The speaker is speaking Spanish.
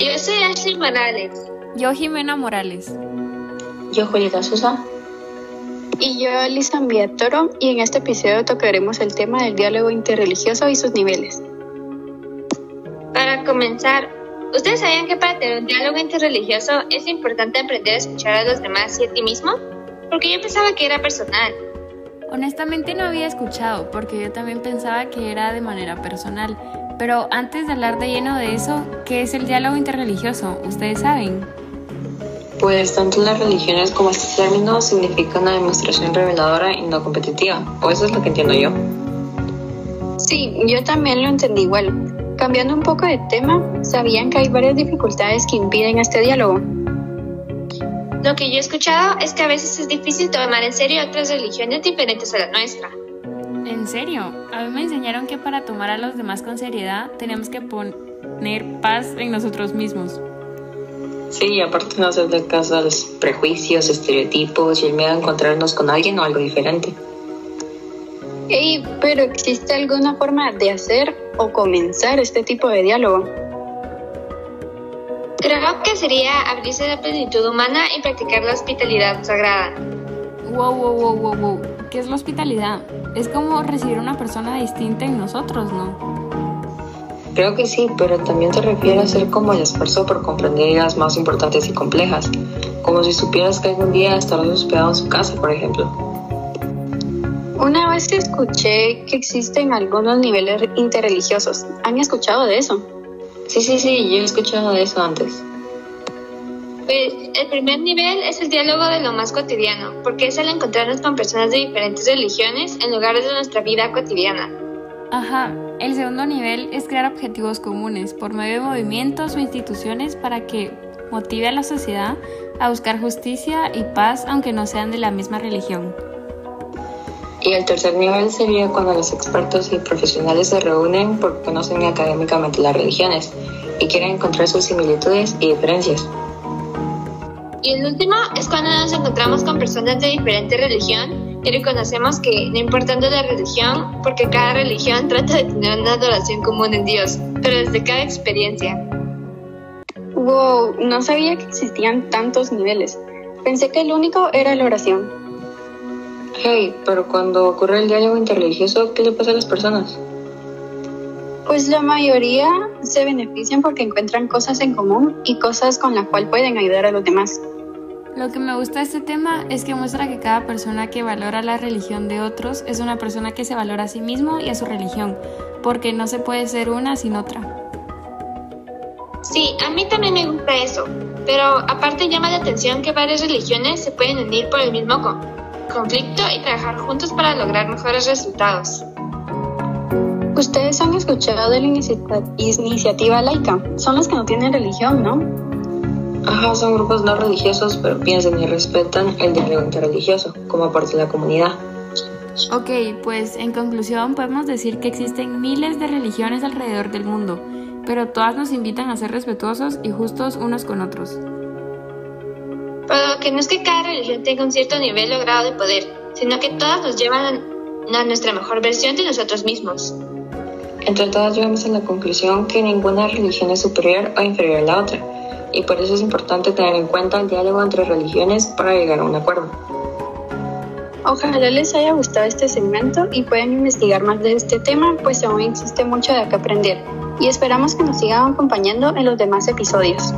Yo soy Ashley Morales. Yo Jimena Morales. Yo Julieta Sosa. Y yo Lisa Toro y en este episodio tocaremos el tema del diálogo interreligioso y sus niveles. Para comenzar, ¿ustedes sabían que para tener un diálogo interreligioso es importante aprender a escuchar a los demás y a ti mismo? Porque yo pensaba que era personal. Honestamente no había escuchado, porque yo también pensaba que era de manera personal. Pero antes de hablar de lleno de eso, ¿qué es el diálogo interreligioso? ¿Ustedes saben? Pues tanto las religiones como este término significa una demostración reveladora y no competitiva, o eso es lo que entiendo yo. Sí, yo también lo entendí igual. Cambiando un poco de tema, ¿sabían que hay varias dificultades que impiden este diálogo? Lo que yo he escuchado es que a veces es difícil tomar en serio otras religiones diferentes a la nuestra. ¿En serio? A mí me enseñaron que para tomar a los demás con seriedad tenemos que poner paz en nosotros mismos. Sí, aparte no hacerle caso a los prejuicios, estereotipos y el miedo a encontrarnos con alguien o algo diferente. Ey, pero ¿existe alguna forma de hacer o comenzar este tipo de diálogo? Creo que sería abrirse a la plenitud humana y practicar la hospitalidad sagrada. Wow, wow, wow, wow, wow. ¿Qué es la hospitalidad? Es como recibir a una persona distinta en nosotros, ¿no? Creo que sí, pero también se refiere a ser como el esfuerzo por comprender ideas más importantes y complejas, como si supieras que algún día estarás hospedado en su casa, por ejemplo. Una vez escuché que existen algunos niveles interreligiosos. ¿Han escuchado de eso? Sí, sí, sí, yo he escuchado de eso antes. Pues el primer nivel es el diálogo de lo más cotidiano, porque es al encontrarnos con personas de diferentes religiones en lugares de nuestra vida cotidiana. Ajá, el segundo nivel es crear objetivos comunes por medio de movimientos o instituciones para que motive a la sociedad a buscar justicia y paz aunque no sean de la misma religión. Y el tercer nivel sería cuando los expertos y profesionales se reúnen porque conocen académicamente las religiones y quieren encontrar sus similitudes y diferencias. Y el último es cuando nos encontramos con personas de diferente religión y reconocemos que no importando la religión, porque cada religión trata de tener una adoración común en Dios, pero desde cada experiencia. Wow, no sabía que existían tantos niveles. Pensé que el único era la oración. Hey, pero cuando ocurre el diálogo interreligioso, ¿qué le pasa a las personas? Pues la mayoría se benefician porque encuentran cosas en común y cosas con las cuales pueden ayudar a los demás. Lo que me gusta de este tema es que muestra que cada persona que valora la religión de otros es una persona que se valora a sí mismo y a su religión, porque no se puede ser una sin otra. Sí, a mí también me gusta eso, pero aparte llama la atención que varias religiones se pueden unir por el mismo conflicto y trabajar juntos para lograr mejores resultados. Ustedes han escuchado de la iniciativa laica. Son los que no tienen religión, ¿no? Ajá, son grupos no religiosos, pero piensan y respetan el diálogo interreligioso como parte de la comunidad. Ok, pues en conclusión podemos decir que existen miles de religiones alrededor del mundo, pero todas nos invitan a ser respetuosos y justos unos con otros. Pero que no es que cada religión tenga un cierto nivel o grado de poder, sino que todas nos llevan a nuestra mejor versión de nosotros mismos. Entre todas llegamos a la conclusión que ninguna religión es superior o inferior a la otra, y por eso es importante tener en cuenta el diálogo entre religiones para llegar a un acuerdo. Ojalá les haya gustado este segmento y puedan investigar más de este tema, pues aún existe mucho de qué aprender. Y esperamos que nos sigan acompañando en los demás episodios.